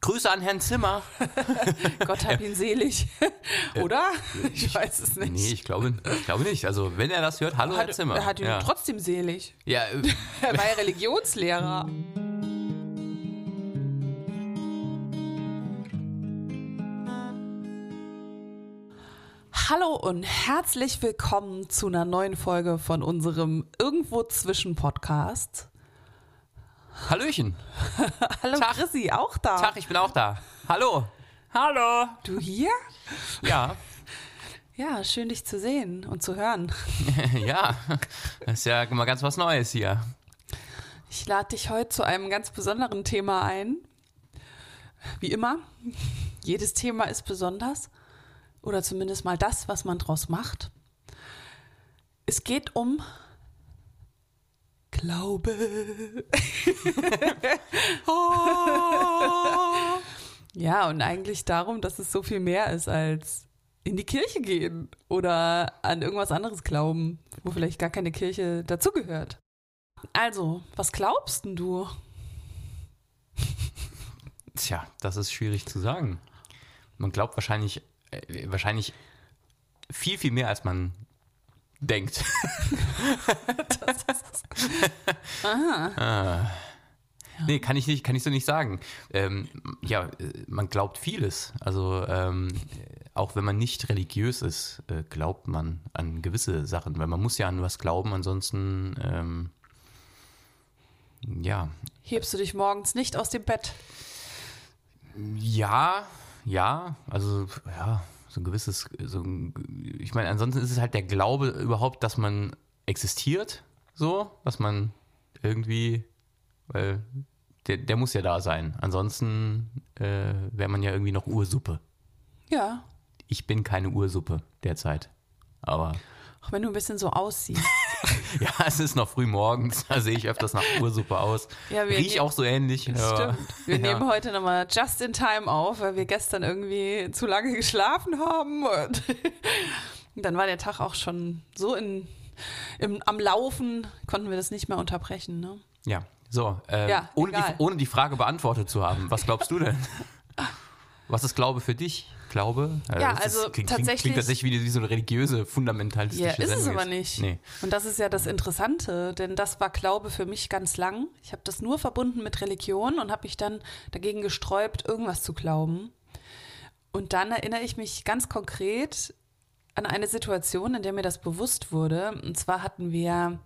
Grüße an Herrn Zimmer. Gott hab ihn selig. Oder? Ich weiß es nicht. Nee, ich glaube, ich glaube nicht. Also, wenn er das hört, hallo Herr hat, Zimmer. er hat ihn ja. trotzdem selig. ja, äh, Er war ja Religionslehrer. Hallo und herzlich willkommen zu einer neuen Folge von unserem Irgendwo zwischen Podcast. Hallöchen. Hallo Tag. Chrissy, auch da. Tag, ich bin auch da. Hallo. Hallo. Du hier? Ja, Ja, schön dich zu sehen und zu hören. ja. Das ist ja mal ganz was Neues hier. Ich lade dich heute zu einem ganz besonderen Thema ein. Wie immer, jedes Thema ist besonders. Oder zumindest mal das, was man draus macht. Es geht um Glaube. ja, und eigentlich darum, dass es so viel mehr ist als in die Kirche gehen oder an irgendwas anderes glauben, wo vielleicht gar keine Kirche dazugehört. Also, was glaubst denn du? Tja, das ist schwierig zu sagen. Man glaubt wahrscheinlich, äh, wahrscheinlich viel, viel mehr, als man denkt. ah. Nee, kann ich nicht, kann ich so nicht sagen. Ähm, ja, man glaubt vieles. Also ähm, auch wenn man nicht religiös ist, äh, glaubt man an gewisse Sachen, weil man muss ja an was glauben, ansonsten ähm, ja, Hebst du dich morgens nicht aus dem Bett? Ja, ja, also ja, so ein gewisses, so ein, ich meine, ansonsten ist es halt der Glaube überhaupt, dass man existiert, so, dass man irgendwie, weil der, der muss ja da sein. Ansonsten äh, wäre man ja irgendwie noch Ursuppe. Ja. Ich bin keine Ursuppe derzeit. Aber Auch wenn du ein bisschen so aussiehst. ja, es ist noch früh morgens, da sehe ich öfters nach Ursuppe aus. Ja, wir Riech auch so ähnlich. Ja. Stimmt. Wir Ja. nehmen heute nochmal just in time auf, weil wir gestern irgendwie zu lange geschlafen haben. Und dann war der Tag auch schon so in, im, am Laufen, konnten wir das nicht mehr unterbrechen. Ne? Ja, so. Äh, Ja, ohne, die, ohne die Frage beantwortet zu haben, was glaubst du denn? Was ist Glaube für dich? Glaube? Äh, Ja, das also ist, klingt, tatsächlich- Klingt tatsächlich wie, wie so eine religiöse, fundamentalistische Ja, ist es Sendung aber jetzt. nicht. Nee. Und das ist ja das Interessante, denn das war Glaube für mich ganz lang. Ich habe das nur verbunden mit Religion und habe mich dann dagegen gesträubt, irgendwas zu glauben. Und dann erinnere ich mich ganz konkret an eine Situation, in der mir das bewusst wurde. Und zwar hatten wir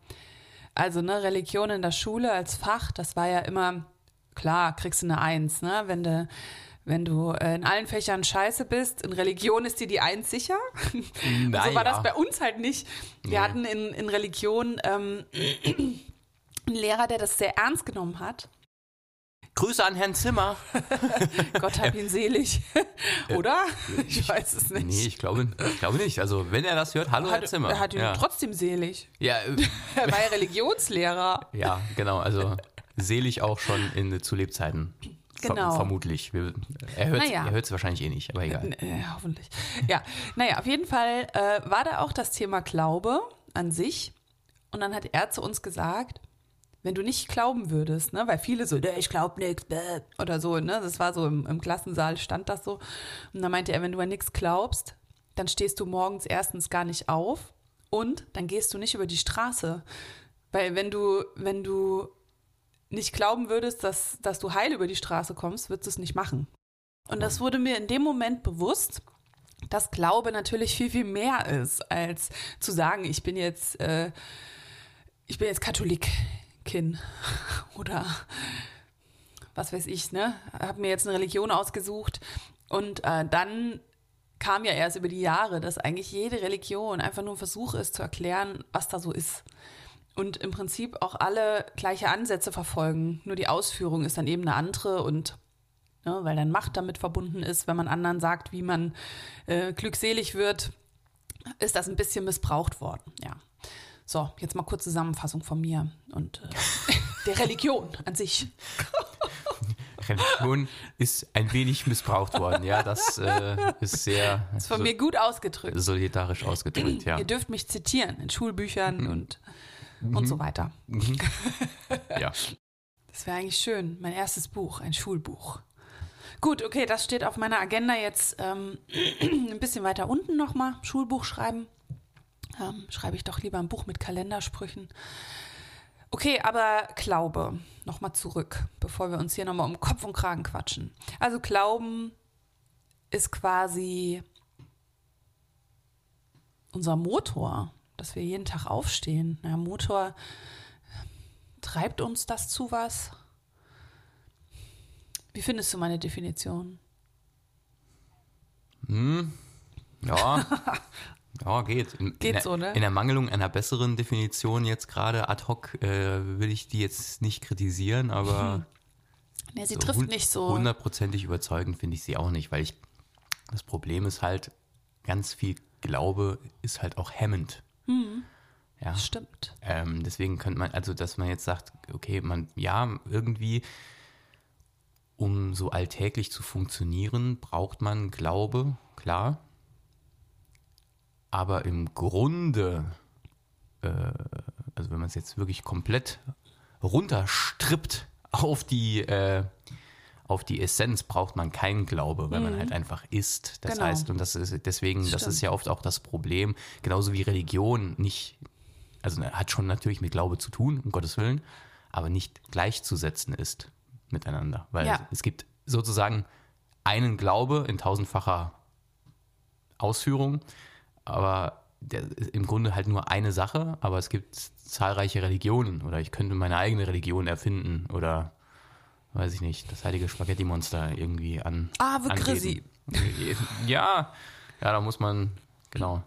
also ne, Religion in der Schule als Fach, das war ja immer, klar, kriegst du eine Eins, ne? Wenn du, wenn du äh, in allen Fächern scheiße bist, in Religion ist dir die Eins sicher. so war Naja. das bei uns halt nicht. Wir Nee. hatten in, in Religion ähm, einen Lehrer, der das sehr ernst genommen hat. Grüße an Herrn Zimmer. Gott hab ihn selig. Oder? Ich weiß es nicht. Nee, ich glaube, ich glaube nicht. Also, wenn er das hört, hallo Herr hat, Zimmer. er hat ihn ja. trotzdem selig. Ja, äh, Er war ja Religionslehrer. ja, genau. Also, selig auch schon in, zu Lebzeiten. Ver Genau. vermutlich. Wir, er hört Naja. es wahrscheinlich eh nicht, aber egal. Äh, hoffentlich. Ja, naja, auf jeden Fall äh, war da auch das Thema Glaube an sich. Und dann hat er zu uns gesagt, wenn du nicht glauben würdest, ne, weil viele so, "Nee, ich glaub nichts, oder so, ne, das war so im, im Klassensaal stand das so. Und dann meinte er, wenn du an nichts glaubst, dann stehst du morgens erstens gar nicht auf und dann gehst du nicht über die Straße. Weil wenn du, wenn du nicht glauben würdest, dass, dass du heil über die Straße kommst, würdest du es nicht machen. Und das wurde mir in dem Moment bewusst, dass Glaube natürlich viel, viel mehr ist, als zu sagen, ich bin jetzt, äh, ich bin jetzt Katholikin oder was weiß ich, ne? Habe mir jetzt eine Religion ausgesucht und äh, dann kam ja erst über die Jahre, dass eigentlich jede Religion einfach nur ein Versuch ist zu erklären, was da so ist. Und im Prinzip auch alle gleiche Ansätze verfolgen. Nur die Ausführung ist dann eben eine andere und ne, weil dann Macht damit verbunden ist, wenn man anderen sagt, wie man äh, glückselig wird, ist das ein bisschen missbraucht worden. Ja. So, jetzt mal kurz Zusammenfassung von mir und äh, der Religion an sich. Religion ist ein wenig missbraucht worden. Ja, das äh, ist sehr Ist von mir gut ausgedrückt. solidarisch ausgedrückt, ja. Ihr dürft mich zitieren in Schulbüchern und, und so weiter. ja. Das wäre eigentlich schön. Mein erstes Buch, ein Schulbuch. Gut, okay, das steht auf meiner Agenda jetzt ähm, ein bisschen weiter unten nochmal. Schulbuch schreiben. Ähm, schreibe ich doch lieber ein Buch mit Kalendersprüchen. Okay, aber Glaube, nochmal zurück, bevor wir uns hier nochmal um Kopf und Kragen quatschen. Also Glauben ist quasi unser Motor, dass wir jeden Tag aufstehen. Der Motor treibt uns das zu was? Wie findest du meine Definition? Hm, ja, ja, geht. In, Geht in, so, ne? In der Mangelung einer besseren Definition jetzt gerade ad hoc äh, will ich die jetzt nicht kritisieren, aber Ne, sie so trifft nicht so. hundertprozentig überzeugend finde ich sie auch nicht, weil ich das Problem ist halt, ganz viel Glaube ist halt auch hemmend. Ja. Stimmt. Ähm, deswegen könnte man, also dass man jetzt sagt, okay, man, ja, irgendwie, um so alltäglich zu funktionieren, braucht man Glaube, klar. Aber im Grunde, äh, also wenn man es jetzt wirklich komplett runterstrippt auf die, äh, auf die Essenz, braucht man keinen Glaube, weil man halt einfach ist. Das Genau. heißt, und das ist deswegen, das Stimmt. ist ja oft auch das Problem, genauso wie Religion nicht also hat schon natürlich mit Glaube zu tun, um Gottes Willen, aber nicht gleichzusetzen ist miteinander. Weil Ja. es gibt sozusagen einen Glaube in tausendfacher Ausführung, aber der, im Grunde halt nur eine Sache, aber es gibt zahlreiche Religionen oder ich könnte meine eigene Religion erfinden oder weiß ich nicht, das heilige Spaghetti-Monster irgendwie an. Anbeten. Christi. Ja, ja, da muss man, genau.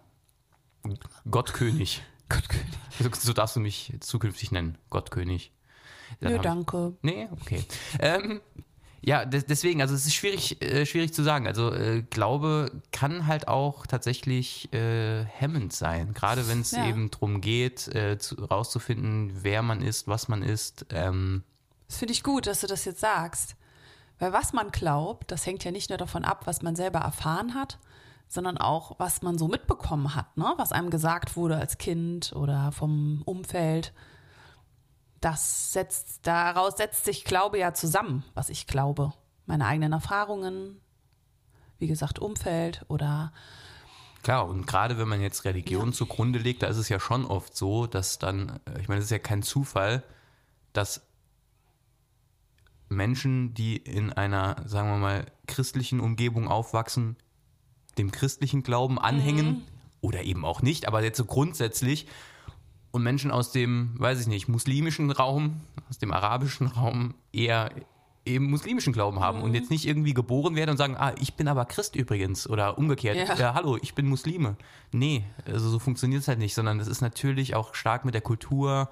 Gottkönig. Gottkönig. So, so darfst du mich zukünftig nennen, Gottkönig. Dann Nö, danke. Nee, okay. ähm, ja, des, deswegen, also es ist schwierig, äh, schwierig zu sagen. Also äh, Glaube kann halt auch tatsächlich äh, hemmend sein, gerade wenn es Ja. eben darum geht, äh, zu, rauszufinden, wer man ist, was man ist. Ähm, Das finde ich gut, dass du das jetzt sagst. Weil was man glaubt, das hängt ja nicht nur davon ab, was man selber erfahren hat, sondern auch, was man so mitbekommen hat, ne? was einem gesagt wurde als Kind oder vom Umfeld. Das setzt, daraus setzt sich Glaube ja zusammen, was ich glaube. Meine eigenen Erfahrungen, wie gesagt, Umfeld oder Klar, und gerade wenn man jetzt Religion zugrunde legt, da ist es ja schon oft so, dass dann, äh, ich meine, es ist ja kein Zufall, dass Menschen, die in einer, sagen wir mal, christlichen Umgebung aufwachsen, dem christlichen Glauben anhängen oder eben auch nicht, aber jetzt so grundsätzlich und Menschen aus dem, weiß ich nicht, muslimischen Raum, aus dem arabischen Raum eher eben muslimischen Glauben haben und jetzt nicht irgendwie geboren werden und sagen, ah, ich bin aber Christ übrigens oder umgekehrt, Ja. ja, hallo, ich bin Muslime. Nee, also so funktioniert es halt nicht, sondern das ist natürlich auch stark mit der Kultur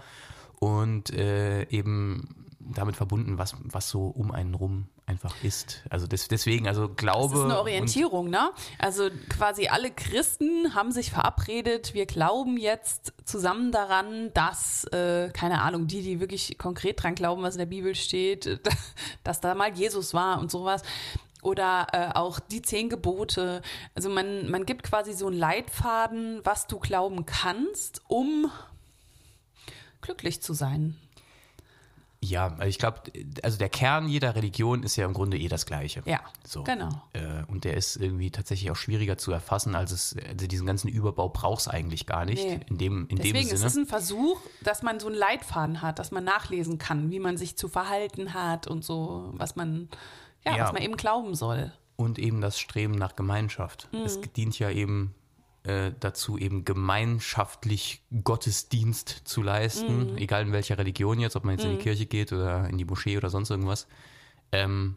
und äh, eben damit verbunden, was, was so um einen rum einfach ist. Also des, deswegen, also Glaube. Das ist eine Orientierung, ne? Also quasi alle Christen haben sich verabredet, wir glauben jetzt zusammen daran, dass, äh, keine Ahnung, die, die wirklich konkret dran glauben, was in der Bibel steht, dass da mal Jesus war und sowas. Oder äh, auch die zehn Gebote. Also man, man gibt quasi so einen Leitfaden, was du glauben kannst, um glücklich zu sein. Ja, also ich glaube, also der Kern jeder Religion ist ja im Grunde eh das Gleiche. Ja, So. genau. Äh, und der ist irgendwie tatsächlich auch schwieriger zu erfassen, als es, also diesen ganzen Überbau braucht es eigentlich gar nicht. Nee. In dem, in Deswegen dem ist Sinne. es ein Versuch, dass man so einen Leitfaden hat, dass man nachlesen kann, wie man sich zu verhalten hat und so, was man, ja, Ja. was man eben glauben soll. und eben das Streben nach Gemeinschaft. Es dient ja eben äh, dazu, eben gemeinschaftlich Gottesdienst zu leisten, egal in welcher Religion jetzt, ob man jetzt in die Kirche geht oder in die Moschee oder sonst irgendwas. Ähm,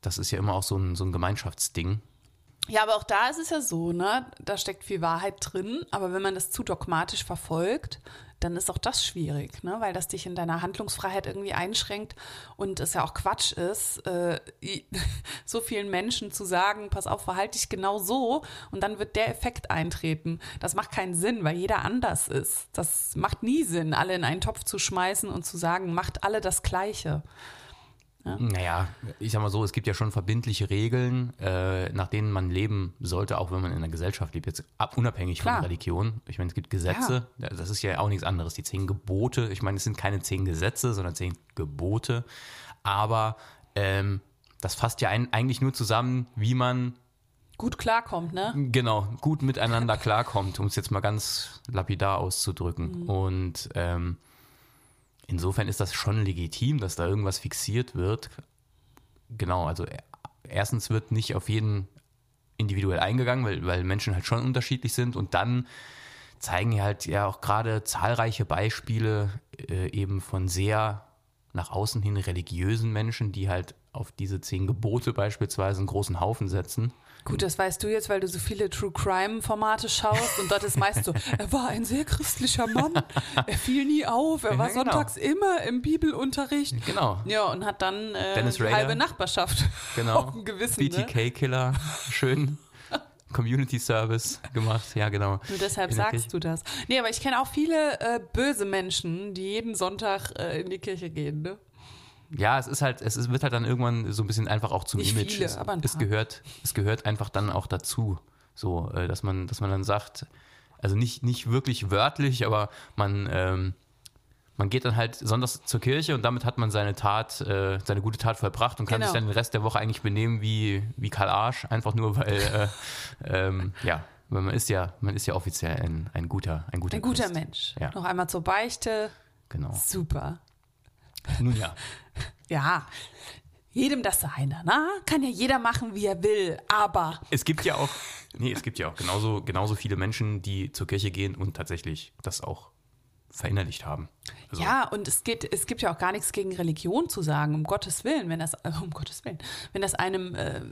das ist ja immer auch so ein, so ein Gemeinschaftsding. Ja, aber auch da ist es ja so, ne? Da steckt viel Wahrheit drin, aber wenn man das zu dogmatisch verfolgt, dann ist auch das schwierig, ne? Weil das dich in deiner Handlungsfreiheit irgendwie einschränkt und es ja auch Quatsch ist, äh, so vielen Menschen zu sagen, pass auf, verhalte dich genau so und dann wird der Effekt eintreten. Das macht keinen Sinn, weil jeder anders ist. Das macht nie Sinn, alle in einen Topf zu schmeißen und zu sagen, macht alle das Gleiche. Naja, ich sag mal so, es gibt ja schon verbindliche Regeln, äh, nach denen man leben sollte, auch wenn man in einer Gesellschaft lebt, jetzt ab, unabhängig Klar. von Religion. Ich meine, es gibt Gesetze, das ist ja auch nichts anderes. Die zehn Gebote, ich meine, es sind keine zehn Gesetze, sondern zehn Gebote. Aber ähm, das fasst ja ein, eigentlich nur zusammen, wie man Gut klarkommt, ne? genau gut miteinander klarkommt, um es jetzt mal ganz lapidar auszudrücken. Mhm. Und ähm, insofern ist das schon legitim, dass da irgendwas fixiert wird. Genau, also e- erstens wird nicht auf jeden individuell eingegangen, weil, weil Menschen halt schon unterschiedlich sind und dann zeigen ja halt ja auch gerade zahlreiche Beispiele äh, eben von sehr nach außen hin religiösen Menschen, die halt auf diese zehn Gebote beispielsweise einen großen Haufen setzen. Gut, das weißt du jetzt, weil du so viele True Crime Formate schaust und dort ist meist so, er war ein sehr christlicher Mann, er fiel nie auf, er war Ja, genau. sonntags immer im Bibelunterricht. Genau. Ja, und hat dann äh, halbe Nachbarschaft Genau. Gewissen. Ne? BTK-Killer, schön Community Service gemacht, ja genau. Nur deshalb sagst du das. Nee, aber ich kenne auch viele äh, böse Menschen, die jeden Sonntag äh, in die Kirche gehen, ne? Ja, es ist halt, es ist, wird halt dann irgendwann so ein bisschen einfach auch zum Nicht Image. viele, es, es gehört, es gehört einfach dann auch dazu, so, äh, dass man, dass man dann sagt, also nicht, nicht wirklich wörtlich, aber man, ähm, man geht dann halt sonntags zur Kirche und damit hat man seine Tat, äh, seine gute Tat vollbracht und kann Genau. sich dann den Rest der Woche eigentlich benehmen wie, wie Karl Arsch, einfach nur weil, äh, ähm, ja, weil man ist ja, man ist ja offiziell ein, ein guter, ein guter Ein guter Christ. Mensch. Ja. Noch einmal zur Beichte. Genau. Super. Nun ja. Ja, jedem das seine, na? Kann ja jeder machen, wie er will, aber Es gibt ja auch, nee, es gibt ja auch genauso, genauso viele Menschen, die zur Kirche gehen und tatsächlich das auch verinnerlicht haben. Also, ja, und es geht, es gibt ja auch gar nichts gegen Religion zu sagen, um Gottes Willen, wenn das, um Gottes Willen, wenn das einem äh,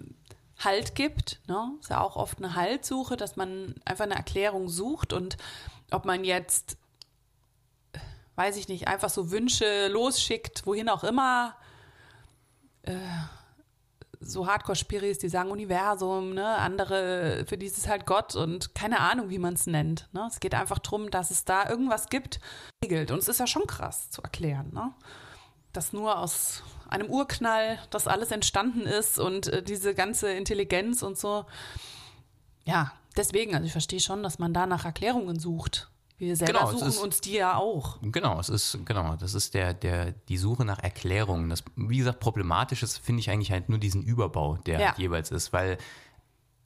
Halt gibt, ne? Ist ja auch oft eine Haltsuche, dass man einfach eine Erklärung sucht und ob man jetzt, weiß ich nicht, einfach so Wünsche losschickt, wohin auch immer, äh, so Hardcore-Spiris, die sagen Universum, ne? andere, für die ist es halt Gott und keine Ahnung, wie man es nennt. Ne? Es geht einfach darum, dass es da irgendwas gibt, regelt. Und es ist ja schon krass zu erklären, ne? dass nur aus einem Urknall das alles entstanden ist und äh, diese ganze Intelligenz und so. Ja, deswegen, also ich verstehe schon, dass man da nach Erklärungen sucht. Wir selber Genau, suchen ist- uns die ja auch. Genau, es ist, genau, das ist der, der, die Suche nach Erklärungen. Das, wie gesagt, problematisch ist, finde ich eigentlich halt nur diesen Überbau, der Ja. halt jeweils ist, weil,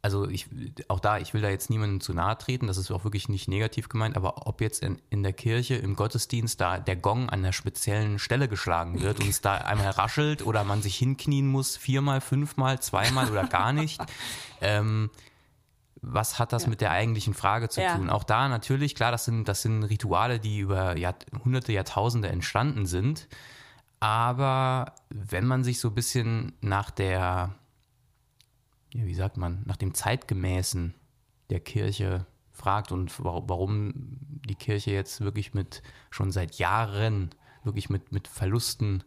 also ich, auch da, ich will da jetzt niemandem zu nahe treten, das ist auch wirklich nicht negativ gemeint, aber ob jetzt in, in der Kirche, im Gottesdienst da der Gong an einer speziellen Stelle geschlagen wird und es da einmal raschelt oder man sich hinknien muss, viermal, fünfmal, zweimal oder gar nicht, ähm, was hat das Ja. mit der eigentlichen Frage zu Ja. tun? Auch da natürlich, klar, das sind, das sind Rituale, die über hunderte, Jahrtausende entstanden sind. Aber wenn man sich so ein bisschen nach der, ja, wie sagt man, nach dem Zeitgemäßen der Kirche fragt und wa- warum die Kirche jetzt wirklich mit schon seit Jahren wirklich mit, mit Verlusten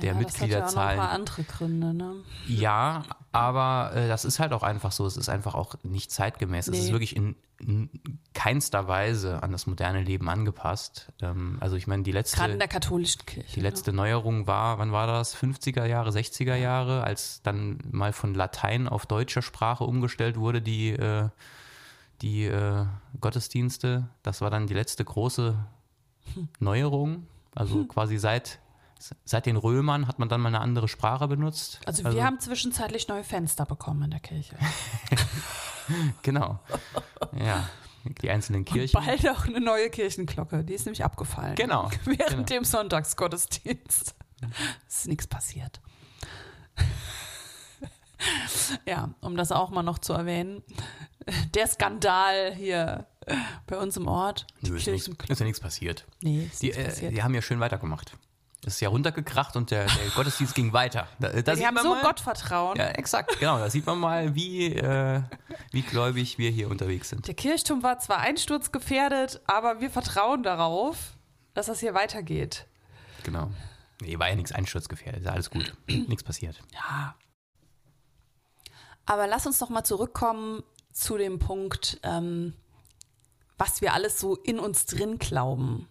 der ja, Das hat ja auch ein Mitgliederzahlen paar andere Gründe, ne? ja, aber äh, das ist halt auch einfach so. Es ist einfach auch nicht zeitgemäß. Es Nee. ist wirklich in, in keinster Weise an das moderne Leben angepasst. Ähm, also ich meine, die letzte, Gerade in der katholischen Kirche. die letzte Neuerung war, wann war das? 50er Jahre, 60er Jahre, als dann mal von Latein auf deutsche Sprache umgestellt wurde, die, äh, die äh, Gottesdienste. Das war dann die letzte große Neuerung. Also quasi seit, seit den Römern hat man dann mal eine andere Sprache benutzt. Also wir haben zwischenzeitlich neue Fenster bekommen in der Kirche. Genau. Ja, die einzelnen Kirchen. Bald auch eine neue Kirchenglocke. Die ist nämlich abgefallen. Genau, Während genau. dem Sonntagsgottesdienst. Es ist nichts passiert. Ja, um das auch mal noch zu erwähnen. Der Skandal hier bei uns im Ort. Nö, ist, Kirchenglocke. ist ja nichts passiert. Nee, ist Die, nichts äh, passiert. die haben ja schön weitergemacht. Es ist ja runtergekracht und der, der Gottesdienst ging weiter. Da, da die haben so mal, Gottvertrauen. Ja, exakt, genau. Da sieht man mal, wie, äh, wie gläubig wir hier unterwegs sind. Der Kirchturm war zwar einsturzgefährdet, aber wir vertrauen darauf, dass das hier weitergeht. Genau. Nee, war ja nichts einsturzgefährdet. Ist alles gut. nichts passiert. Ja. Aber lass uns doch mal zurückkommen zu dem Punkt, ähm, was wir alles so in uns drin glauben.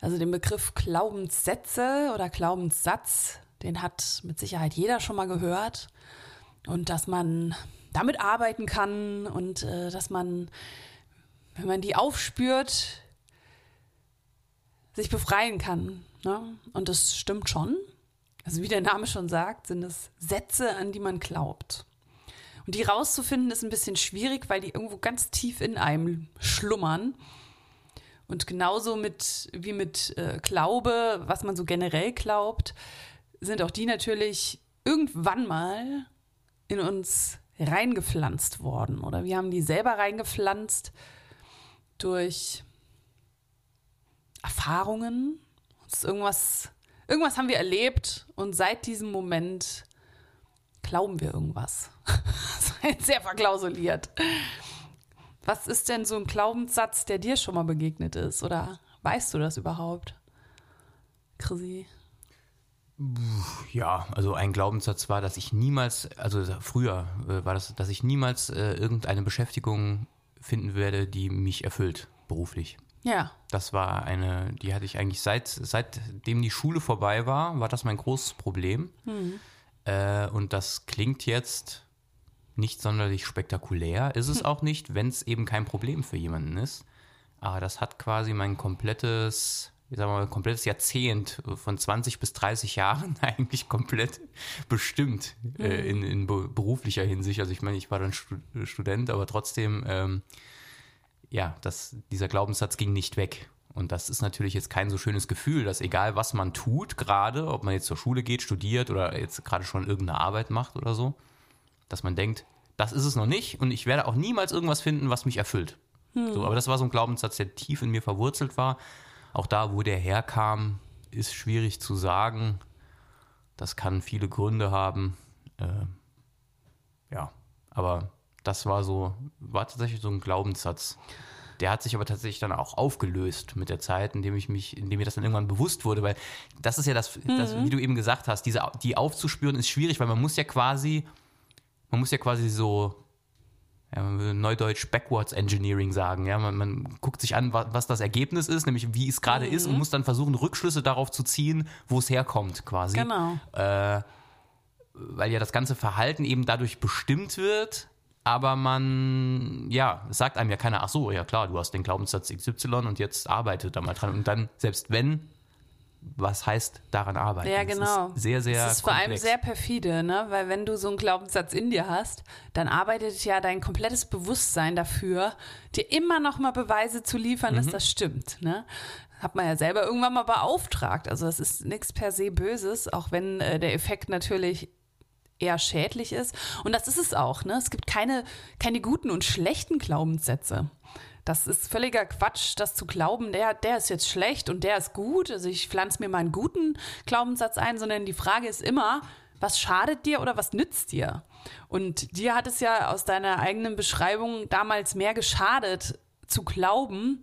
Also den Begriff Glaubenssätze oder Glaubenssatz, den hat mit Sicherheit jeder schon mal gehört. Und dass man damit arbeiten kann und äh, dass man, wenn man die aufspürt, sich befreien kann. Ne? Und das stimmt schon. Also wie der Name schon sagt, sind es Sätze, an die man glaubt. Und die rauszufinden ist ein bisschen schwierig, weil die irgendwo ganz tief in einem schlummern. Und genauso mit, wie mit äh, Glaube, was man so generell glaubt, sind auch die natürlich irgendwann mal in uns reingepflanzt worden. Oder wir haben die selber reingepflanzt durch Erfahrungen. Irgendwas, irgendwas haben wir erlebt und seit diesem Moment glauben wir irgendwas. Sehr verklausuliert. Was ist denn so ein Glaubenssatz, der dir schon mal begegnet ist? Oder weißt du das überhaupt, Chrissy? Ja, also ein Glaubenssatz war, dass ich niemals, also früher äh, war das, dass ich niemals äh, irgendeine Beschäftigung finden werde, die mich erfüllt, beruflich. Ja. Das war eine, die hatte ich eigentlich seit, seitdem die Schule vorbei war, war das mein großes Problem. Mhm. Äh, und das klingt jetzt nicht sonderlich spektakulär, ist es hm. auch nicht, wenn es eben kein Problem für jemanden ist. Aber das hat quasi mein komplettes, ich sag mal, komplettes Jahrzehnt von 20 bis 30 Jahren eigentlich komplett bestimmt äh, in, in beruflicher Hinsicht. Also ich meine, ich war dann Student, aber trotzdem, ähm, ja, das, dieser Glaubenssatz ging nicht weg. Und das ist natürlich jetzt kein so schönes Gefühl, dass egal was man tut, gerade, ob man jetzt zur Schule geht, studiert oder jetzt gerade schon irgendeine Arbeit macht oder so, dass man denkt, das ist es noch nicht und ich werde auch niemals irgendwas finden, was mich erfüllt. Hm. So, aber das war so ein Glaubenssatz, der tief in mir verwurzelt war. Auch da, wo der herkam, ist schwierig zu sagen. Das kann viele Gründe haben. Äh, ja, aber das war so, war tatsächlich so ein Glaubenssatz. Der hat sich aber tatsächlich dann auch aufgelöst mit der Zeit, indem ich mich, indem mir das dann irgendwann bewusst wurde, weil das ist ja das, mhm. das wie du eben gesagt hast, diese, die aufzuspüren ist schwierig, weil man muss ja quasi man muss ja quasi so, ja, man würde neudeutsch Backwards Engineering sagen. Ja, man, man guckt sich an, was, was, das Ergebnis ist, nämlich wie es gerade mhm. ist und muss dann versuchen, Rückschlüsse darauf zu ziehen, wo es herkommt, quasi. Genau. Äh, weil ja das ganze Verhalten eben dadurch bestimmt wird, aber man, ja, sagt einem ja keiner, ach so, ja klar, du hast den Glaubenssatz XY und jetzt arbeitet da mal dran. Und dann, selbst wenn, was heißt daran arbeiten. Ja, genau. Das sehr, sehr. Das ist komplex. vor allem sehr perfide, ne? Weil wenn du so einen Glaubenssatz in dir hast, dann arbeitet ja dein komplettes Bewusstsein dafür, dir immer noch mal Beweise zu liefern, mhm. dass das stimmt, ne? Hat man ja selber irgendwann mal beauftragt. Also das ist nichts per se Böses, auch wenn äh, der Effekt natürlich eher schädlich ist. Und das ist es auch, ne? Es gibt keine, keine guten und schlechten Glaubenssätze. Das ist völliger Quatsch, das zu glauben, der, der ist jetzt schlecht und der ist gut. Also ich pflanze mir mal einen guten Glaubenssatz ein, sondern die Frage ist immer, was schadet dir oder was nützt dir? Und dir hat es ja aus deiner eigenen Beschreibung damals mehr geschadet, zu glauben,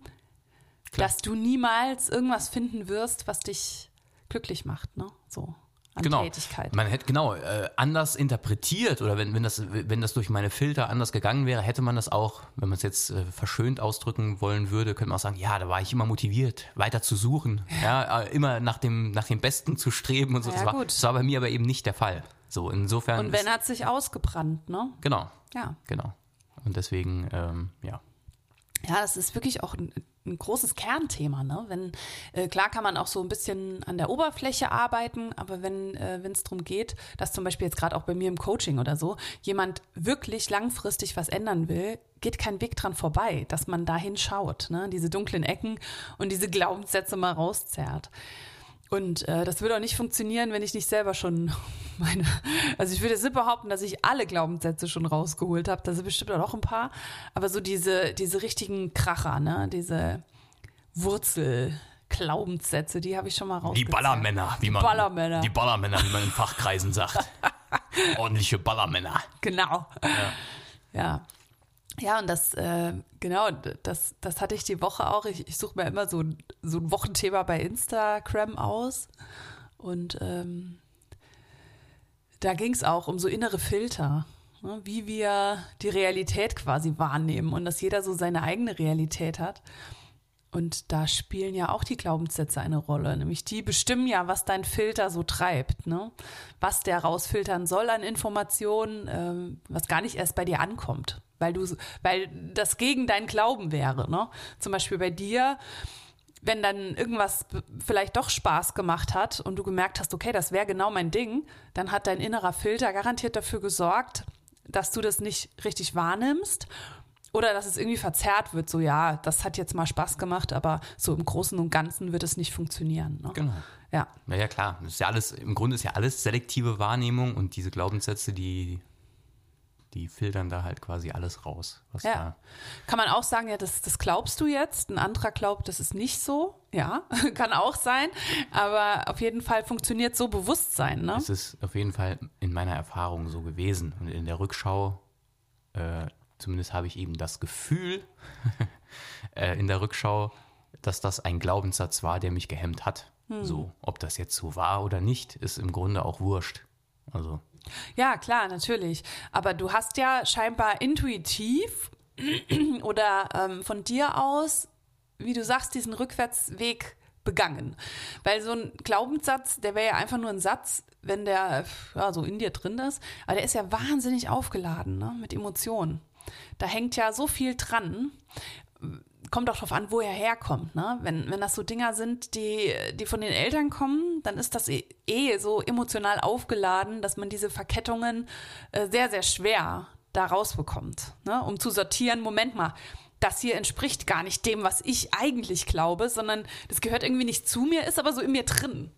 Klar. dass du niemals irgendwas finden wirst, was dich glücklich macht, ne? So an genau. Tätigkeit. Man hätte genau äh, anders interpretiert oder wenn, wenn, das, wenn das durch meine Filter anders gegangen wäre, hätte man das auch, wenn man es jetzt äh, verschönt ausdrücken wollen würde, könnte man auch sagen, ja, da war ich immer motiviert, weiter zu suchen, ja, äh, immer nach dem, nach dem Besten zu streben und so. Ja, das, war, das war bei mir aber eben nicht der Fall. So, insofern. Und wenn hat sich ausgebrannt, ne? Genau. Ja. Genau. Und deswegen, ähm, ja. Ja, das ist wirklich auch ein ein großes Kernthema. Ne? Wenn, äh, klar kann man auch so ein bisschen an der Oberfläche arbeiten, aber wenn äh, es darum geht, dass zum Beispiel jetzt gerade auch bei mir im Coaching oder so, jemand wirklich langfristig was ändern will, geht kein Weg dran vorbei, dass man da hinschaut, ne? diese dunklen Ecken und diese Glaubenssätze mal rauszerrt. Und äh, das würde auch nicht funktionieren, wenn ich nicht selber schon meine. Also ich würde jetzt nicht behaupten, dass ich alle Glaubenssätze schon rausgeholt habe. Da sind bestimmt auch noch ein paar. Aber so diese, diese richtigen Kracher, ne? Diese Wurzel-Glaubenssätze, die habe ich schon mal rausgeholt. Die Ballermänner, wie man. Ballermänner. Die Ballermänner, wie man in Fachkreisen sagt. Ordentliche Ballermänner. Genau. Ja. ja. Ja, und das, äh, genau, das, das hatte ich die Woche auch. Ich, ich suche mir immer so, so ein Wochenthema bei Instagram aus. Und ähm, da ging es auch um so innere Filter, ne? wie wir die Realität quasi wahrnehmen und dass jeder so seine eigene Realität hat. Und da spielen ja auch die Glaubenssätze eine Rolle. Nämlich die bestimmen ja, was dein Filter so treibt. Ne? Was der rausfiltern soll an Informationen, äh, was gar nicht erst bei dir ankommt weil du, weil das gegen deinen Glauben wäre. Ne? Zum Beispiel bei dir wenn dann irgendwas vielleicht doch Spaß gemacht hat und du gemerkt hast, okay, das wäre genau mein Ding, dann hat dein innerer Filter garantiert dafür gesorgt, dass du das nicht richtig wahrnimmst oder dass es irgendwie verzerrt wird, so ja, das hat jetzt mal Spaß gemacht, aber so im Großen und Ganzen wird es nicht funktionieren. Ne? Genau. Ja. Na ja, klar. Das ist ja alles, im Grunde ist ja alles selektive Wahrnehmung und diese Glaubenssätze, die, die filtern da halt quasi alles raus. Was Ja. da, Kann man auch sagen, ja, das, das glaubst du jetzt. Ein anderer glaubt, das ist nicht so. Ja, kann auch sein. Aber auf jeden Fall funktioniert so Bewusstsein. Ne? Es ist auf jeden Fall in meiner Erfahrung so gewesen. Und in der Rückschau, äh, zumindest habe ich eben das Gefühl, äh, in der Rückschau, dass das ein Glaubenssatz war, der mich gehemmt hat. So, ob das jetzt so war oder nicht, ist im Grunde auch wurscht. Also, Ja, klar, natürlich. Aber du hast ja scheinbar intuitiv oder ähm, von dir aus, wie du sagst, diesen Rückwärtsweg begangen. Weil so ein Glaubenssatz, der wäre ja einfach nur ein Satz, wenn der ja, so in dir drin ist. Aber der ist ja wahnsinnig aufgeladen ne? mit Emotionen. Da hängt ja so viel dran. Kommt auch drauf an, wo er herkommt. Ne? Wenn, wenn das so Dinger sind, die, die von den Eltern kommen, dann ist das eh, eh so emotional aufgeladen, dass man diese Verkettungen äh, sehr, sehr schwer da rausbekommt. Ne? Um zu sortieren, Moment mal, das hier entspricht gar nicht dem, was ich eigentlich glaube, sondern das gehört irgendwie nicht zu mir, ist aber so in mir drin.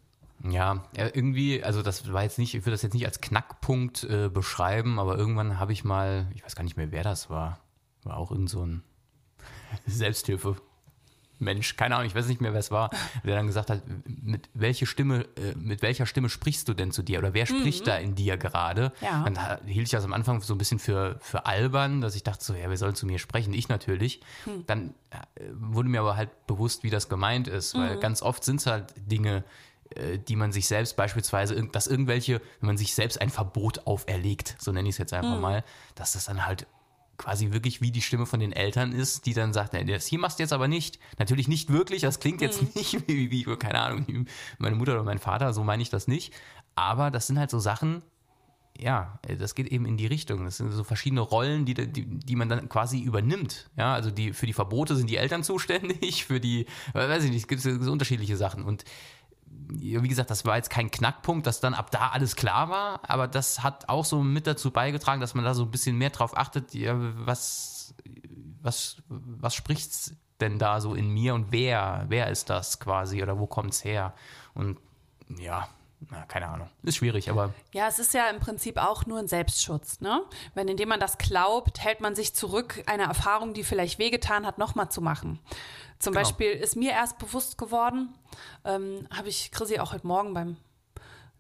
Ja, ja, irgendwie, also das war jetzt nicht, ich würde das jetzt nicht als Knackpunkt äh, beschreiben, aber irgendwann habe ich mal, ich weiß gar nicht mehr, wer das war, war auch irgend so ein Selbsthilfe. Mensch, keine Ahnung, ich weiß nicht mehr, wer es war, der dann gesagt hat, mit welche Stimme, äh, mit welcher Stimme sprichst du denn zu dir oder wer spricht da in dir gerade? Ja. Dann hielt ich das am Anfang so ein bisschen für, für albern, dass ich dachte so, ja, wer soll zu mir sprechen? Ich natürlich. Dann äh, wurde mir aber halt bewusst, wie das gemeint ist, weil ganz oft sind es halt Dinge, äh, die man sich selbst beispielsweise, dass irgendwelche, wenn man sich selbst ein Verbot auferlegt, so nenne ich es jetzt einfach mal, dass das dann halt quasi wirklich wie die Stimme von den Eltern ist, die dann sagt, "Nee, das hier machst du jetzt aber nicht. Natürlich nicht wirklich, das klingt jetzt nicht wie, wie, keine Ahnung, wie meine Mutter oder mein Vater, so meine ich das nicht. Aber das sind halt so Sachen, ja, das geht eben in die Richtung. Das sind so verschiedene Rollen, die, die, die man dann quasi übernimmt. Ja, also die, für die Verbote sind die Eltern zuständig, für die, äh, weiß ich nicht, es gibt so unterschiedliche Sachen. Und wie gesagt, das war jetzt kein Knackpunkt, dass dann ab da alles klar war, aber das hat auch so mit dazu beigetragen, dass man da so ein bisschen mehr drauf achtet, was, was, was spricht's denn da so in mir und wer, wer ist das quasi oder wo kommt's her? Und ja, na, keine Ahnung. Ist schwierig, aber Ja, es ist ja im Prinzip auch nur ein Selbstschutz, ne? Wenn indem man das glaubt, hält man sich zurück, eine Erfahrung, die vielleicht wehgetan hat, nochmal zu machen. Zum Genau. Beispiel ist mir erst bewusst geworden, ähm, habe ich Chrissy auch heute Morgen beim,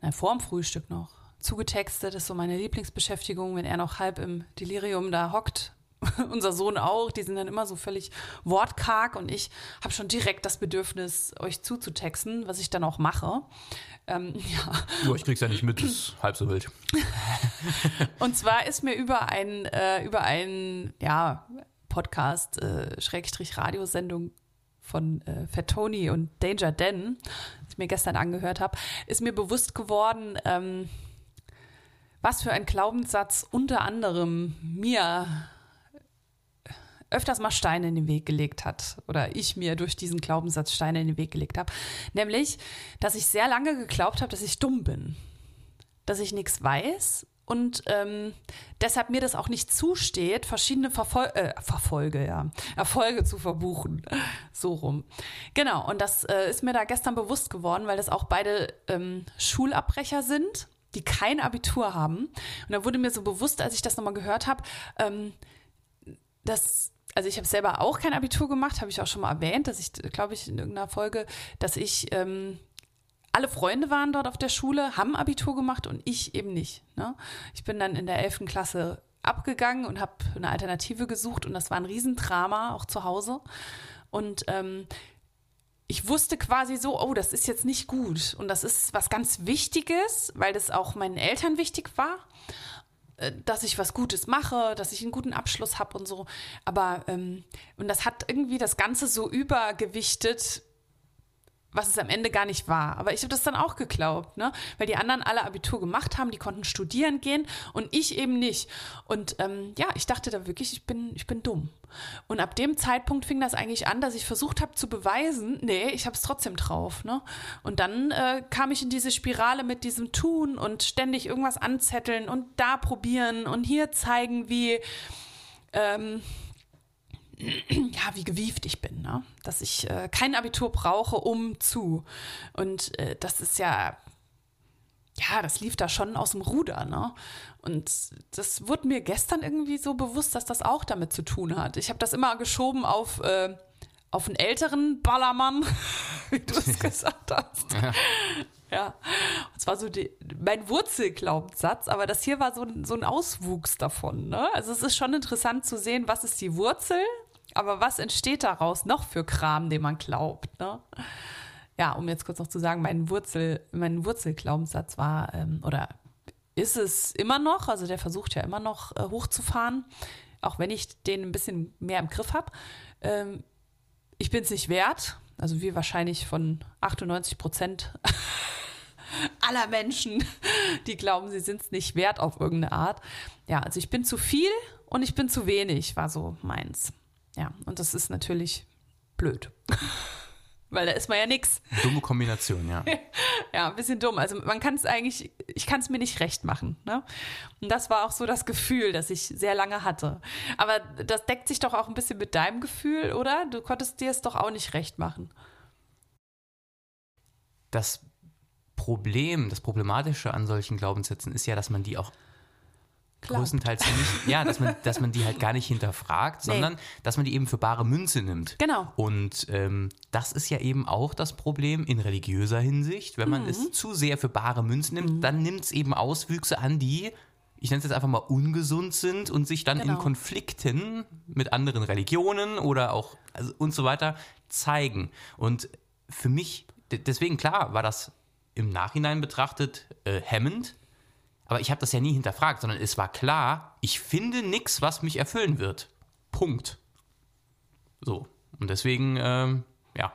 na, vor dem Frühstück noch zugetextet, das ist so meine Lieblingsbeschäftigung, wenn er noch halb im Delirium da hockt. Unser Sohn auch, die sind dann immer so völlig wortkarg und ich habe schon direkt das Bedürfnis, euch zuzutexten, was ich dann auch mache. Ähm, ja, ich krieg's ja nicht mit, ist halb so wild. Und zwar ist mir über ein, äh, über ein, ja, Podcast, äh, Schrägstrich Radiosendung von äh, Fat Tony und Danger Dan, das ich mir gestern angehört habe, ist mir bewusst geworden, ähm, was für ein Glaubenssatz unter anderem mir öfters mal Steine in den Weg gelegt hat oder ich mir durch diesen Glaubenssatz Steine in den Weg gelegt habe. Nämlich, dass ich sehr lange geglaubt habe, dass ich dumm bin dass ich nichts weiß und ähm, deshalb mir das auch nicht zusteht, verschiedene Verfol äh, Verfolge, ja, Erfolge zu verbuchen. So rum. Genau, und das äh, ist mir da gestern bewusst geworden, weil das auch beide ähm, Schulabbrecher sind, die kein Abitur haben. Und da wurde mir so bewusst, als ich das nochmal gehört habe, ähm, dass also ich habe selber auch kein Abitur gemacht, habe ich auch schon mal erwähnt, dass ich, glaube ich, in irgendeiner Folge, dass ich ähm, alle Freunde waren dort auf der Schule, haben Abitur gemacht und ich eben nicht. Ne? Ich bin dann in der 11. Klasse abgegangen und habe eine Alternative gesucht und das war ein Riesendrama, auch zu Hause. Und ähm, ich wusste quasi so, oh, das ist jetzt nicht gut. Und das ist was ganz Wichtiges, weil das auch meinen Eltern wichtig war, dass ich was Gutes mache, dass ich einen guten Abschluss habe und so. Aber, ähm, und das hat irgendwie das Ganze so übergewichtet, was es am Ende gar nicht war. Aber ich habe das dann auch geglaubt, ne? Weil die anderen alle Abitur gemacht haben, die konnten studieren gehen und ich eben nicht. Und ähm, ja, ich dachte da wirklich, ich bin, ich bin dumm. Und ab dem Zeitpunkt fing das eigentlich an, dass ich versucht habe zu beweisen, nee, ich habe es trotzdem drauf. Ne? Und dann äh, kam ich in diese Spirale mit diesem Tun und ständig irgendwas anzetteln und da probieren und hier zeigen, wie. Ähm, ja, wie gewieft ich bin, ne? dass ich äh, kein Abitur brauche, um zu. Und äh, das ist ja, ja, das lief da schon aus dem Ruder. Ne? Und das wurde mir gestern irgendwie so bewusst, dass das auch damit zu tun hat. Ich habe das immer geschoben auf, äh, auf einen älteren Ballermann, wie du es gesagt hast. Ja. Ja, und zwar so die, mein Wurzelglaubenssatz, aber das hier war so, so ein Auswuchs davon. Ne? Also es ist schon interessant zu sehen, was ist die Wurzel aber was entsteht daraus noch für Kram, den man glaubt? Ne? Ja, um jetzt kurz noch zu sagen, mein Wurzel, mein Wurzelglaubenssatz war ähm, oder ist es immer noch, also der versucht ja immer noch äh, hochzufahren, auch wenn ich den ein bisschen mehr im Griff habe. Ähm, ich bin es nicht wert, also wie wahrscheinlich von 98 Prozent aller Menschen, die glauben, sie sind es nicht wert auf irgendeine Art. Ja, also ich bin zu viel und ich bin zu wenig, war so meins. Ja, und das ist natürlich blöd. Weil da ist man ja nix. Dumme Kombination, ja. ja, ein bisschen dumm. Also man kann es eigentlich, ich kann es mir nicht recht machen. Ne? Und das war auch so das Gefühl, das ich sehr lange hatte. Aber das deckt sich doch auch ein bisschen mit deinem Gefühl, oder? Du konntest dir es doch auch nicht recht machen. Das Problem, das Problematische an solchen Glaubenssätzen ist ja, dass man die auch Glaubt. größtenteils nicht, ja, dass man, dass man die halt gar nicht hinterfragt, nee. sondern dass man die eben für bare Münze nimmt. Genau. Und ähm, das ist ja eben auch das Problem in religiöser Hinsicht. Wenn man mhm. es zu sehr für bare Münze nimmt, mhm. dann nimmt es eben Auswüchse an, die, ich nenne es jetzt einfach mal, ungesund sind und sich dann genau. in Konflikten mit anderen Religionen oder auch also und so weiter zeigen. Und für mich, deswegen klar, war das im Nachhinein betrachtet äh, hemmend aber ich habe das ja nie hinterfragt, sondern es war klar, ich finde nichts, was mich erfüllen wird. Punkt. So. Und deswegen, ähm, ja,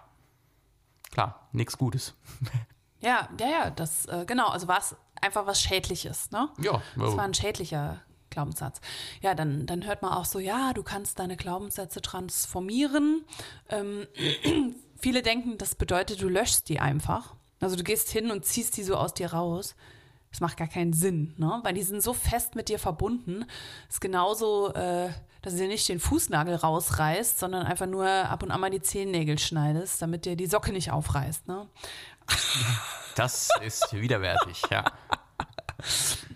klar, nichts Gutes. Ja, ja, ja, das, äh, genau, also war es einfach was Schädliches, ne? Ja. Es war ein schädlicher Glaubenssatz. Ja, dann, dann hört man auch so, ja, du kannst deine Glaubenssätze transformieren. Ähm, viele denken, das bedeutet, du löschst die einfach. Also du gehst hin und ziehst die so aus dir raus. Das macht gar keinen Sinn, ne? Weil die sind so fest mit dir verbunden. ist genauso, äh, dass du dir nicht den Fußnagel rausreißt, sondern einfach nur ab und an mal die Zehennägel schneidest, damit dir die Socke nicht aufreißt, ne? Das ist widerwärtig, ja.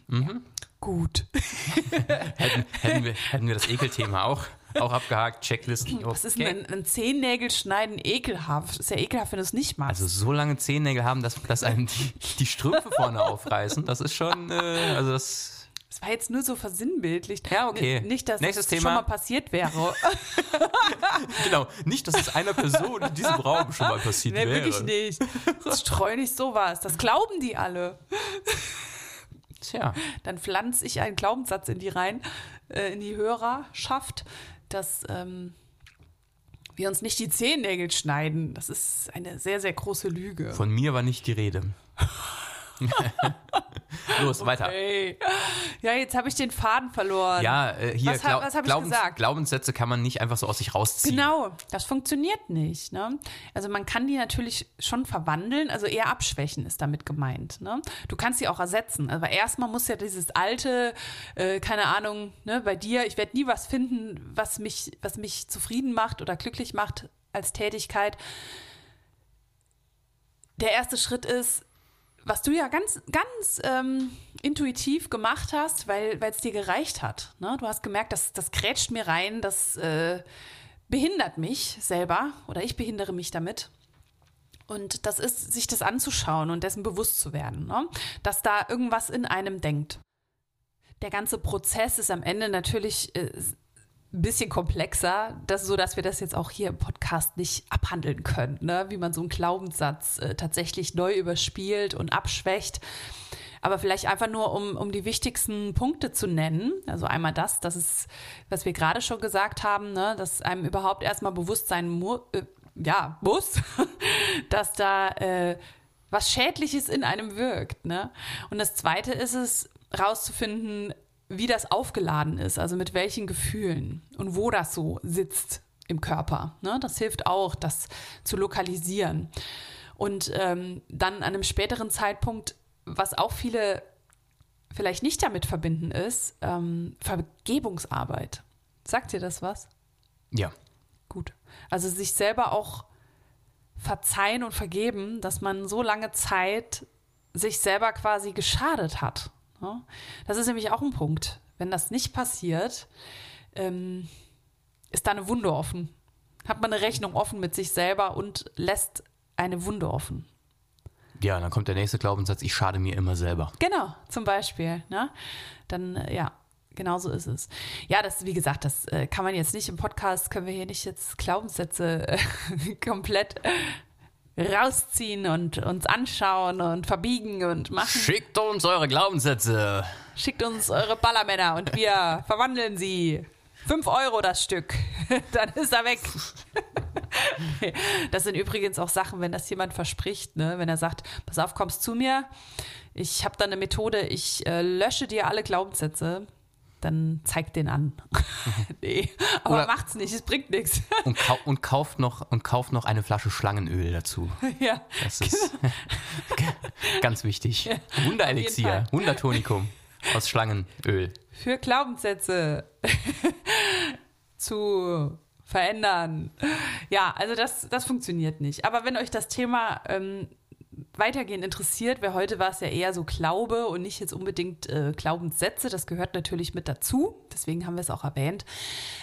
Mhm. Gut. hätten, hätten, wir, hätten wir das Ekelthema auch auch abgehakt, Checklisten. Okay. Was ist denn ein, ein Zehennägel schneiden ekelhaft? Ist ja ekelhaft, wenn du es nicht machst. Also so lange Zehennägel haben, dass, dass einem die, die Strümpfe vorne aufreißen, das ist schon, äh, also das... Das war jetzt nur so versinnbildlich. Ja, okay. Nicht, dass Nächstes das Thema. schon mal passiert wäre. genau, nicht, dass es einer Person in diesem Raum schon mal passiert nee, wäre. Nee, wirklich nicht. Streu nicht sowas. Das glauben die alle. Tja. Dann pflanze ich einen Glaubenssatz in die rein, äh, in die Hörerschaft, dass ähm, wir uns nicht die Zehennägel schneiden. Das ist eine sehr, sehr große Lüge. Von mir war nicht die Rede. Los, weiter. Okay. Ja, jetzt habe ich den Faden verloren. Ja, äh, hier, was, Glau was habe ich gesagt? Glaubenssätze kann man nicht einfach so aus sich rausziehen. Genau, das funktioniert nicht. Ne? Also man kann die natürlich schon verwandeln, also eher abschwächen ist damit gemeint. Ne? Du kannst sie auch ersetzen. Aber erstmal muss ja dieses alte, äh, keine Ahnung, ne, bei dir, ich werde nie was finden, was mich, was mich zufrieden macht oder glücklich macht als Tätigkeit. Der erste Schritt ist, was du ja ganz, ganz ähm, intuitiv gemacht hast, weil es dir gereicht hat. Ne? Du hast gemerkt, das, das grätscht mir rein, das äh, behindert mich selber oder ich behindere mich damit. Und das ist, sich das anzuschauen und dessen bewusst zu werden, ne? dass da irgendwas in einem denkt. Der ganze Prozess ist am Ende natürlich äh, bisschen komplexer, das, so dass wir das jetzt auch hier im Podcast nicht abhandeln können, ne? wie man so einen Glaubenssatz äh, tatsächlich neu überspielt und abschwächt. Aber vielleicht einfach nur, um, um die wichtigsten Punkte zu nennen. Also einmal das, das ist, was wir gerade schon gesagt haben, ne? dass einem überhaupt erstmal bewusst sein mu äh, ja, muss, dass da äh, was Schädliches in einem wirkt. Ne? Und das Zweite ist es, rauszufinden, wie das aufgeladen ist, also mit welchen Gefühlen und wo das so sitzt im Körper. Ne? Das hilft auch, das zu lokalisieren. Und ähm, dann an einem späteren Zeitpunkt, was auch viele vielleicht nicht damit verbinden, ist ähm, Vergebungsarbeit. Sagt dir das was? Ja. Gut. Also sich selber auch verzeihen und vergeben, dass man so lange Zeit sich selber quasi geschadet hat. Ne? Das ist nämlich auch ein Punkt. Wenn das nicht passiert, ähm, ist da eine Wunde offen. Hat man eine Rechnung offen mit sich selber und lässt eine Wunde offen. Ja, dann kommt der nächste Glaubenssatz, ich schade mir immer selber. Genau, zum Beispiel. Ne? Dann, äh, ja, genau so ist es. Ja, das, wie gesagt, das äh, kann man jetzt nicht im Podcast, können wir hier nicht jetzt Glaubenssätze äh, komplett rausziehen und uns anschauen und verbiegen und machen. Schickt uns eure Glaubenssätze. Schickt uns eure Ballermänner und wir verwandeln sie. Fünf Euro das Stück. Dann ist er weg. Das sind übrigens auch Sachen, wenn das jemand verspricht, ne? wenn er sagt, pass auf, kommst zu mir, ich habe da eine Methode, ich äh, lösche dir alle Glaubenssätze, dann zeigt den an. nee, aber Oder- macht's nicht, es bringt nichts. Und, kau und, kauft noch, und kauft noch eine Flasche Schlangenöl dazu. ja, Das ist ganz wichtig. Wunderelixier, Fall. Wundertonikum aus Schlangenöl. für Glaubenssätze zu verändern. Ja, also das, das funktioniert nicht. Aber wenn euch das Thema ähm, weitergehend interessiert, weil heute war es ja eher so Glaube und nicht jetzt unbedingt äh, Glaubenssätze, das gehört natürlich mit dazu, deswegen haben wir es auch erwähnt.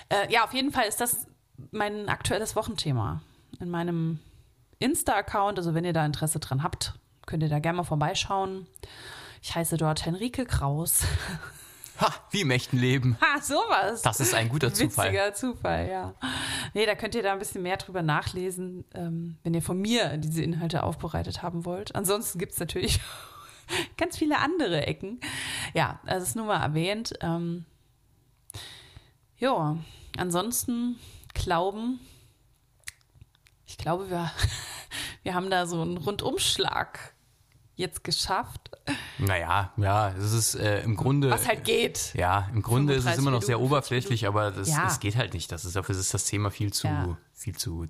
Äh, ja, auf jeden Fall ist das mein aktuelles Wochenthema in meinem Insta-Account, also wenn ihr da Interesse dran habt, könnt ihr da gerne mal vorbeischauen. Ich heiße dort Henrike Kraus. Ha, wie im echten Leben. Ha, sowas. Das ist ein guter Zufall. Witziger Zufall, ja. Nee, da könnt ihr da ein bisschen mehr drüber nachlesen, ähm, wenn ihr von mir diese Inhalte aufbereitet haben wollt. Ansonsten gibt es natürlich ganz viele andere Ecken. Ja, das ist nur mal erwähnt. Ähm, ja, ansonsten Glauben. Ich glaube, wir, wir haben da so einen Rundumschlag jetzt geschafft, Naja, ja, es ist äh, im Grunde. was halt geht. Ja, im Grunde ist es 35 immer noch sehr Minuten, 40 oberflächlich, aber das, Ja. das geht halt nicht. Das ist, dafür ist das Thema viel zu, Ja. viel zu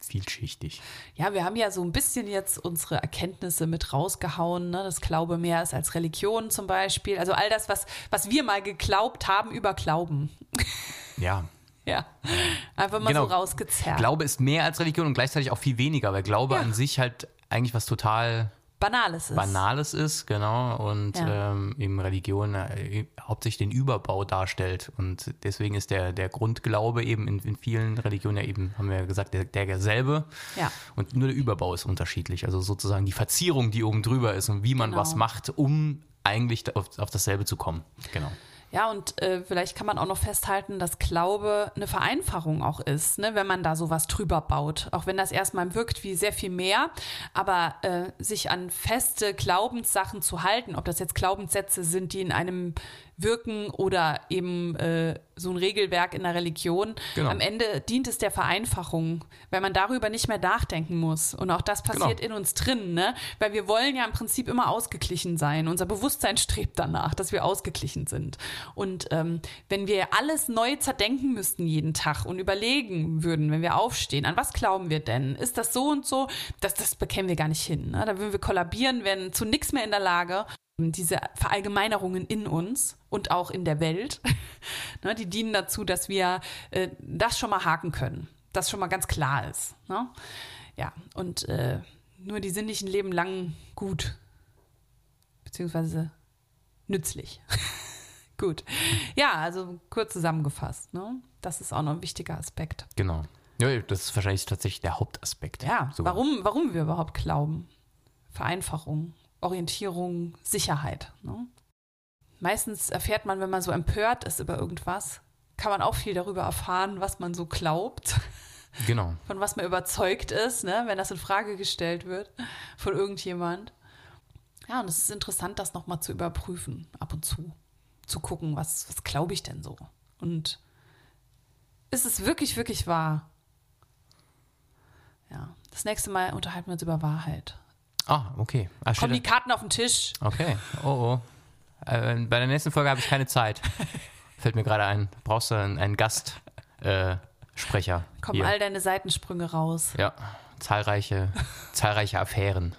vielschichtig. Ja, wir haben ja so ein bisschen jetzt unsere Erkenntnisse mit rausgehauen, ne? dass Glaube mehr ist als Religion zum Beispiel. Also all das, was, was wir mal geglaubt haben über Glauben. Ja. Ja, einfach mal Genau. so rausgezerrt. Glaube ist mehr als Religion und gleichzeitig auch viel weniger, weil Glaube Ja. an sich halt eigentlich was total Banales ist. Banales ist, genau, und Ja. ähm, eben Religion äh, hauptsächlich den Überbau darstellt. Und deswegen ist der, der Grundglaube eben in, in vielen Religionen ja eben, haben wir ja gesagt, der, derselbe. Ja. Und nur der Überbau ist unterschiedlich. Also sozusagen die Verzierung, die oben drüber ist und wie man Genau. was macht, um eigentlich auf, auf dasselbe zu kommen. Genau. Ja, und äh, vielleicht kann man auch noch festhalten, dass Glaube eine Vereinfachung auch ist, ne, wenn man da sowas drüber baut. Auch wenn das erstmal wirkt wie sehr viel mehr, aber äh, sich an feste Glaubenssachen zu halten, ob das jetzt Glaubenssätze sind, die in einem wirken oder eben äh, so ein Regelwerk in der Religion. Genau. Am Ende dient es der Vereinfachung, weil man darüber nicht mehr nachdenken muss. Und auch das passiert Genau. in uns drin, ne? Weil wir wollen ja im Prinzip immer ausgeglichen sein. Unser Bewusstsein strebt danach, dass wir ausgeglichen sind. Und ähm, wenn wir alles neu zerdenken müssten jeden Tag und überlegen würden, wenn wir aufstehen, an was glauben wir denn? Ist das so und so? Das, das bekämen wir gar nicht hin. Ne? Da würden wir kollabieren, wären zu nichts mehr in der Lage. Diese Verallgemeinerungen in uns und auch in der Welt, ne, die dienen dazu, dass wir äh, das schon mal haken können. Das schon mal ganz klar ist. Ne? Ja, und äh, nur die sinnlichen leben lang gut. Beziehungsweise nützlich. gut. Ja, also kurz zusammengefasst. Ne? Das ist auch noch ein wichtiger Aspekt. Genau. Ja, das ist wahrscheinlich tatsächlich der Hauptaspekt. Ja, So. warum, warum wir überhaupt glauben. Vereinfachung, Orientierung, Sicherheit. Ne? Meistens erfährt man, wenn man so empört ist über irgendwas, kann man auch viel darüber erfahren, was man so glaubt, Genau. von was man überzeugt ist, ne? wenn das in Frage gestellt wird von irgendjemand. Ja, und es ist interessant, das nochmal zu überprüfen, ab und zu. Zu gucken, was, was glaube ich denn so? Und ist es wirklich, wirklich wahr? Ja. Das nächste Mal unterhalten wir uns über Wahrheit. Ah, okay. Ah, Kommen die Karten auf den Tisch. okay. Oh, oh. Äh, bei der nächsten Folge habe ich keine Zeit. Fällt mir gerade ein. Brauchst du einen, einen Gastsprecher? Äh, Sprecher Kommen hier. all deine Seitensprünge raus. Ja, zahlreiche, zahlreiche Affären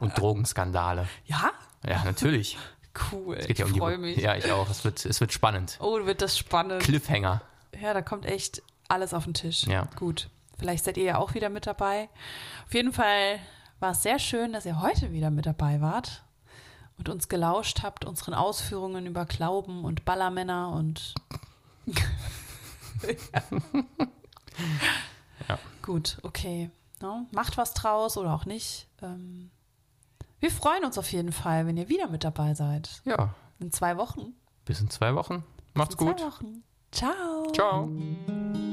und Drogenskandale. Ja? Ja, natürlich. Cool. Es geht ja ich um die freue mich. Ja, ich auch. Es wird, es wird spannend. Oh, wird das spannend. Cliffhanger. Ja, da kommt echt alles auf den Tisch. Ja. Gut. Vielleicht seid ihr ja auch wieder mit dabei. Auf jeden Fall war es sehr schön, dass ihr heute wieder mit dabei wart und uns gelauscht habt, unseren Ausführungen über Glauben und Ballermänner und. Ja. Gut, okay. Ne? Macht was draus oder auch nicht. Ähm, wir freuen uns auf jeden Fall, wenn ihr wieder mit dabei seid. Ja, In zwei Wochen. bis in zwei Wochen. Macht's in gut. Zwei Wochen. Ciao. Ciao.